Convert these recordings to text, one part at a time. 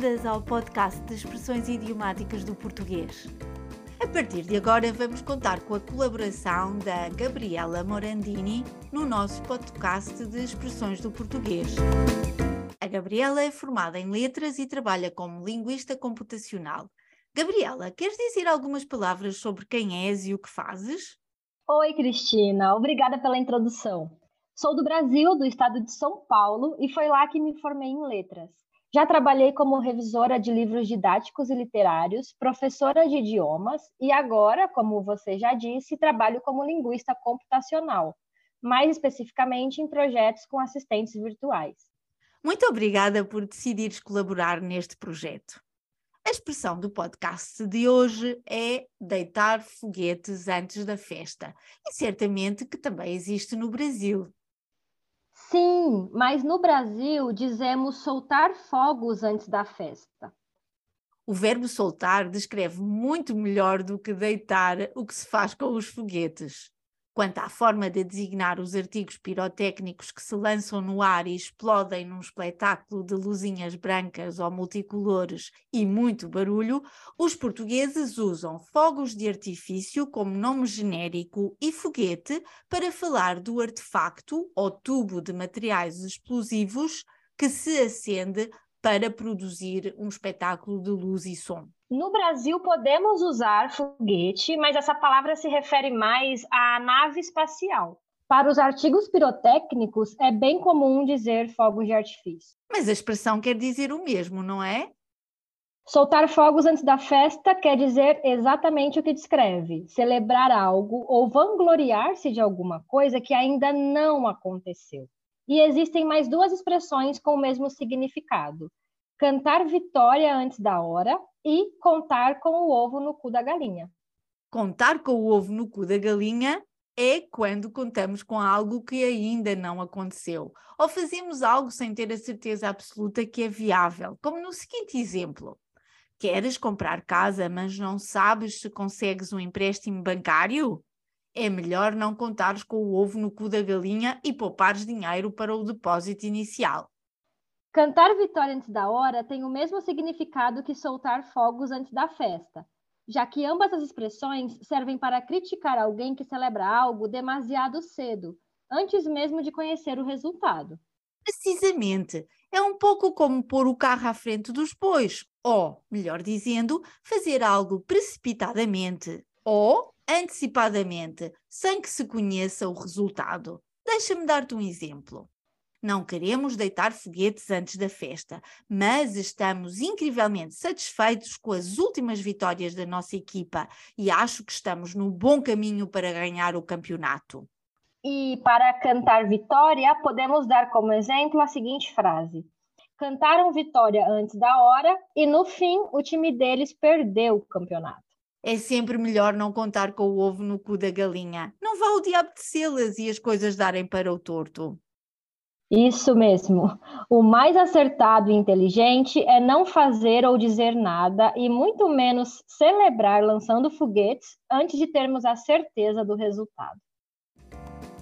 bem-vindas ao podcast de expressões idiomáticas do português. A partir de agora, vamos contar com a colaboração da Gabriela Morandini no nosso podcast de expressões do português. A Gabriela é formada em letras e trabalha como linguista computacional. Gabriela, queres dizer algumas palavras sobre quem és e o que fazes? Oi, Cristina, obrigada pela introdução. Sou do Brasil, do estado de São Paulo, e foi lá que me formei em letras. Já trabalhei como revisora de livros didáticos e literários, professora de idiomas e agora, como você já disse, trabalho como linguista computacional, mais especificamente em projetos com assistentes virtuais. Muito obrigada por decidires colaborar neste projeto. A expressão do podcast de hoje é deitar foguetes antes da festa, e certamente que também existe no Brasil. Sim, mas no Brasil dizemos soltar fogos antes da festa. O verbo soltar descreve muito melhor do que deitar o que se faz com os foguetes. Quanto à forma de designar os artigos pirotécnicos que se lançam no ar e explodem num espetáculo de luzinhas brancas ou multicolores e muito barulho, os portugueses usam fogos de artifício como nome genérico e foguete para falar do artefacto ou tubo de materiais explosivos que se acende para produzir um espetáculo de luz e som. No Brasil, podemos usar foguete, mas essa palavra se refere mais à nave espacial. Para os artigos pirotécnicos, é bem comum dizer fogos de artifício. Mas a expressão quer dizer o mesmo, não é? Soltar fogos antes da festa quer dizer exatamente o que descreve: celebrar algo ou vangloriar-se de alguma coisa que ainda não aconteceu. E existem mais duas expressões com o mesmo significado: cantar vitória antes da hora e contar com o ovo no cu da galinha. Contar com o ovo no cu da galinha é quando contamos com algo que ainda não aconteceu, ou fazemos algo sem ter a certeza absoluta que é viável, como no seguinte exemplo. Queres comprar casa, mas não sabes se consegues um empréstimo bancário? É melhor não contares com o ovo no cu da galinha e poupares dinheiro para o depósito inicial. Cantar vitória antes da hora tem o mesmo significado que soltar fogos antes da festa, já que ambas as expressões servem para criticar alguém que celebra algo demasiado cedo, antes mesmo de conhecer o resultado. Precisamente. É um pouco como pôr o carro à frente dos bois, ou, melhor dizendo, fazer algo precipitadamente ou antecipadamente, sem que se conheça o resultado. Deixa-me dar-te um exemplo. Não queremos deitar foguetes antes da festa, mas estamos incrivelmente satisfeitos com as últimas vitórias da nossa equipa e acho que estamos no bom caminho para ganhar o campeonato. E para cantar vitória, podemos dar como exemplo a seguinte frase: Cantaram vitória antes da hora e no fim o time deles perdeu o campeonato. É sempre melhor não contar com o ovo no cu da galinha. Não vá o diabo de las e as coisas darem para o torto. Isso mesmo. O mais acertado e inteligente é não fazer ou dizer nada e muito menos celebrar lançando foguetes antes de termos a certeza do resultado.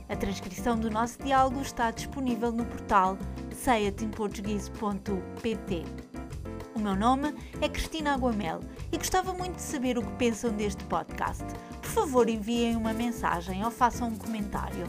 A transcrição do nosso diálogo está disponível no portal seiatimportuguese.pt. O meu nome é Cristina Aguamel e gostava muito de saber o que pensam deste podcast. Por favor, enviem uma mensagem ou façam um comentário.